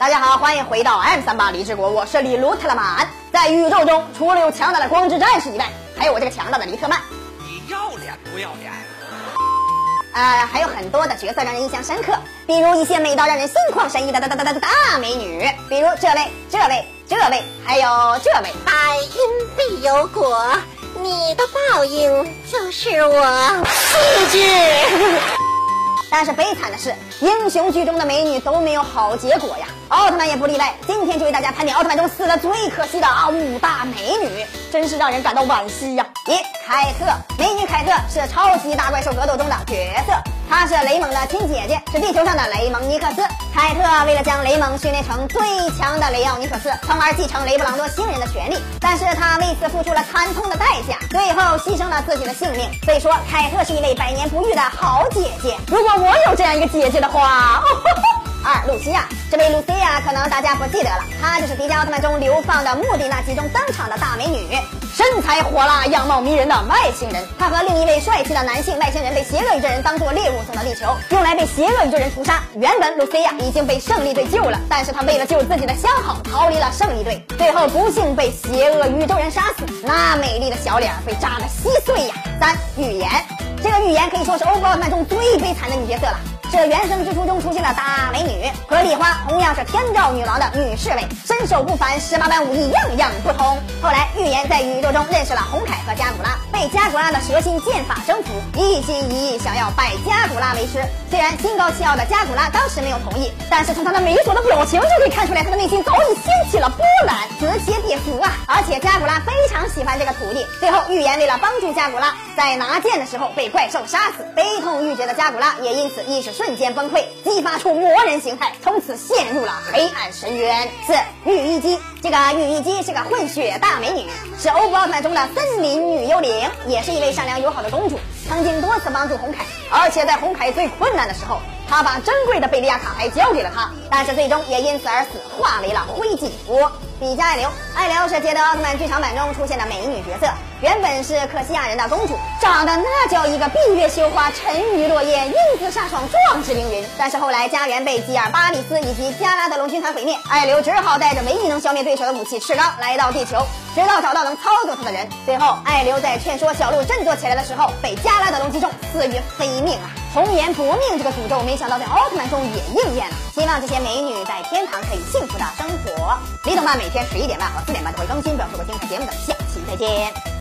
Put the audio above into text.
大家好，欢迎回到 M 三八李志国，我是李卢特勒曼。在宇宙中，除了有强大的光之战士以外，还有我这个强大的李特曼。你要脸不要脸？呃，还有很多的角色让人印象深刻，比如一些美到让人心旷神怡的大大大大大美女，比如这位、这位、这位，还有这位。百因必有果，你的报应就是我自己。但是悲惨的是，英雄剧中的美女都没有好结果呀，奥特曼也不例外。今天就为大家盘点奥特曼中死的最可惜的啊五大美女，真是让人感到惋惜呀。一凯特，美女凯特是超级大怪兽格斗中的角色。她是雷蒙的亲姐姐，是地球上的雷蒙尼克斯。凯特为了将雷蒙训练成最强的雷奥尼克斯，从而继承雷布朗多星人的权利，但是她为此付出了惨痛的代价，最后牺牲了自己的性命。所以说，凯特是一位百年不遇的好姐姐。如果我有这样一个姐姐的话，二露西亚，这位露西亚可能大家不记得了，她就是迪迦奥特曼中流放的墓地那集中登场的大美女。身材火辣、样貌迷人的外星人，她和另一位帅气的男性外星人被邪恶宇宙人当做猎物送到地球，用来被邪恶宇宙人屠杀。原本露西亚已经被胜利队救了，但是他为了救自己的相好，逃离了胜利队，最后不幸被邪恶宇宙人杀死。那美丽的小脸被炸得稀碎呀！三预言，这个预言可以说是欧布奥特曼中最悲惨的女角色了。这原生之初中出现的大美女，和丽花同样是天照女王的女侍卫，身手不凡，十八般武艺样样不通。后来预言在宇宙中认识了红凯和加古拉，被加古拉的蛇心剑法征服，一心一意想要拜加古拉为师。虽然心高气傲的加古拉当时没有同意，但是从他那猥琐的表情就可以看出来，他的内心早已掀起了波澜，此起彼伏啊！而且加古拉非常喜欢这个徒弟。最后预言为了帮助加古拉，在拿剑的时候被怪兽杀死，悲痛欲绝的加古拉也因此意识瞬。瞬间崩溃，激发出魔人形态，从此陷入了黑暗深渊。四御医姬，这个御医姬是个混血大美女，是欧布奥特曼中的森林女幽灵，也是一位善良友好的公主，曾经多次帮助红凯，而且在红凯最困难的时候，他把珍贵的贝利亚卡牌交给了他，但是最终也因此而死，化为了灰烬。五比加艾流，艾流是捷德奥特曼剧场版中出现的美女角色。原本是克西亚人的公主，长得那叫一个闭月羞花、沉鱼落雁、英姿飒爽、壮志凌云。但是后来家园被吉尔巴里斯以及加拉德隆军团毁灭，艾流只好带着唯一能消灭对手的武器赤钢来到地球，直到找到能操作他的人。最后，艾流在劝说小鹿振作起来的时候，被加拉德隆击中，死于非命啊！红颜薄命这个诅咒，没想到在奥特曼中也应验了。希望这些美女在天堂可以幸福的生活。李总吧每天十一点半和四点半都会更新，不要错过精彩节目的下期再见。